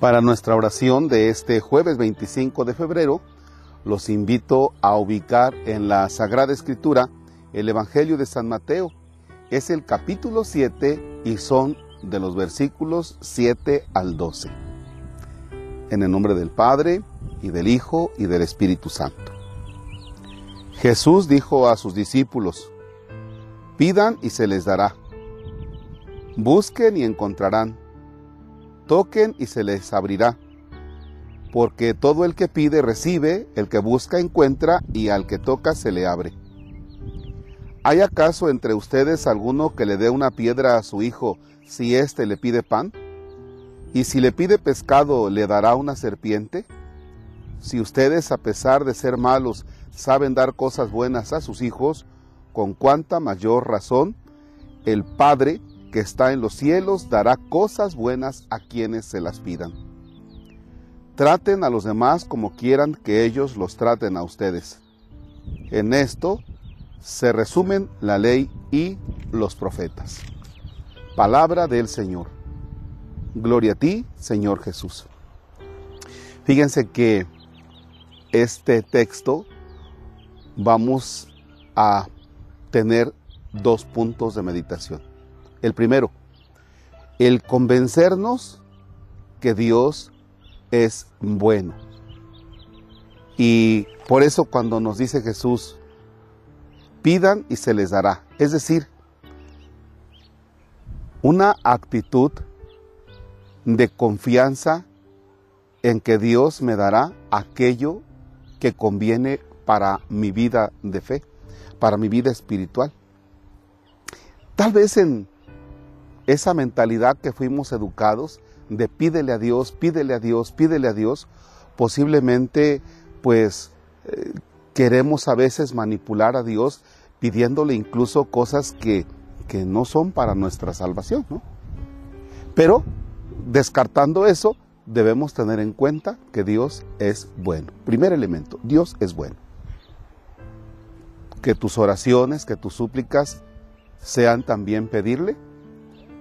Para nuestra oración de este jueves 25 de febrero, los invito a ubicar en la Sagrada Escritura el Evangelio de San Mateo. Es el capítulo 7 y son de los versículos 7 al 12. En el nombre del Padre, y del Hijo, y del Espíritu Santo. Jesús dijo a sus discípulos, pidan y se les dará, busquen y encontrarán, toquen y se les abrirá porque todo el que pide recibe, el que busca encuentra, y al que toca se le abre. ¿Hay acaso entre ustedes alguno que le dé una piedra a su hijo si éste le pide pan? ¿Y si le pide pescado, le dará una serpiente? Si ustedes, a pesar de ser malos, saben dar cosas buenas a sus hijos, con cuánta mayor razón el Padre que está en los cielos dará cosas buenas a quienes se las pidan. Traten a los demás como quieran que ellos los traten a ustedes. En esto se resumen la ley y los profetas. Palabra del Señor. Gloria a ti, Señor Jesús. Fíjense que este texto vamos a tener dos puntos de meditación. El primero, el convencernos que Dios es bueno. Y por eso cuando nos dice Jesús, pidan y se les dará. Es decir, una actitud de confianza en que Dios me dará aquello que conviene para mi vida de fe, para mi vida espiritual. Tal vez en esa mentalidad que fuimos educados, de pídele a Dios, pídele a Dios, pídele a Dios, posiblemente pues eh, queremos a veces manipular a Dios pidiéndole incluso cosas que, que no son para nuestra salvación, ¿no? Pero descartando eso, debemos tener en cuenta que Dios es bueno. Primer elemento, Dios es bueno. Que tus oraciones, que tus súplicas sean también pedirle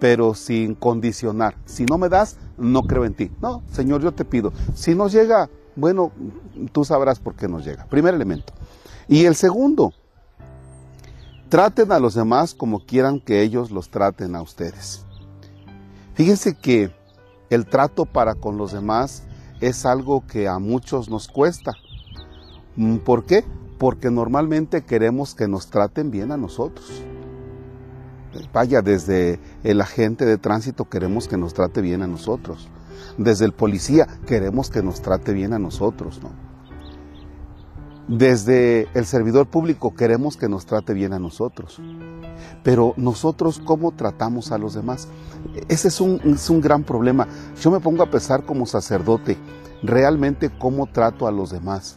pero sin condicionar. Si no me das, no creo en ti. No, Señor, yo te pido. Si nos llega, bueno, tú sabrás por qué nos llega. Primer elemento. Y el segundo, traten a los demás como quieran que ellos los traten a ustedes. Fíjense que el trato para con los demás es algo que a muchos nos cuesta. ¿Por qué? Porque normalmente queremos que nos traten bien a nosotros vaya, desde el agente de tránsito queremos que nos trate bien a nosotros. Desde el policía queremos que nos trate bien a nosotros, ¿no? Desde el servidor público queremos que nos trate bien a nosotros. Pero nosotros, ¿cómo tratamos a los demás? Ese es un, es un gran problema. Yo me pongo a pensar como sacerdote, realmente cómo trato a los demás.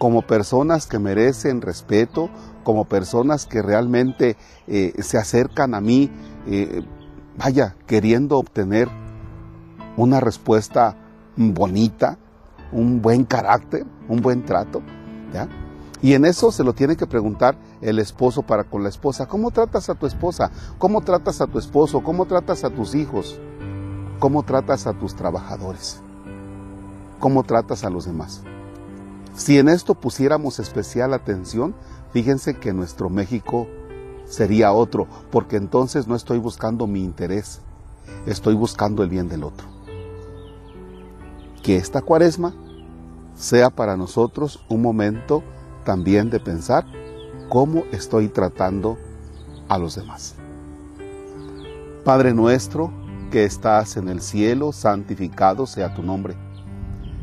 Como personas que merecen respeto, como personas que realmente eh, se acercan a mí, eh, vaya, queriendo obtener una respuesta bonita, un buen carácter, un buen trato. ¿ya? Y en eso se lo tiene que preguntar el esposo para con la esposa. ¿Cómo tratas a tu esposa? ¿Cómo tratas a tu esposo? ¿Cómo tratas a tus hijos? ¿Cómo tratas a tus trabajadores? ¿Cómo tratas a los demás? Si en esto pusiéramos especial atención, fíjense que nuestro México sería otro, porque entonces no estoy buscando mi interés, estoy buscando el bien del otro. Que esta cuaresma sea para nosotros un momento también de pensar cómo estoy tratando a los demás. Padre nuestro que estás en el cielo, santificado sea tu nombre.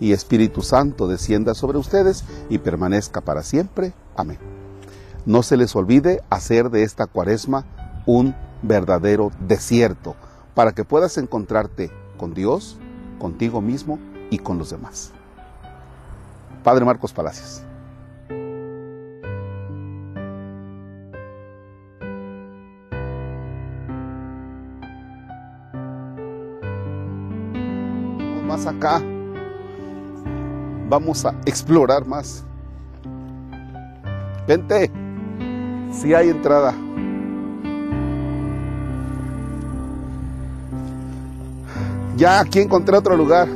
y Espíritu Santo descienda sobre ustedes y permanezca para siempre. Amén. No se les olvide hacer de esta cuaresma un verdadero desierto para que puedas encontrarte con Dios, contigo mismo y con los demás. Padre Marcos Palacios. Más acá, vamos a explorar más. Vente, si hay entrada. Ya aquí encontré otro lugar.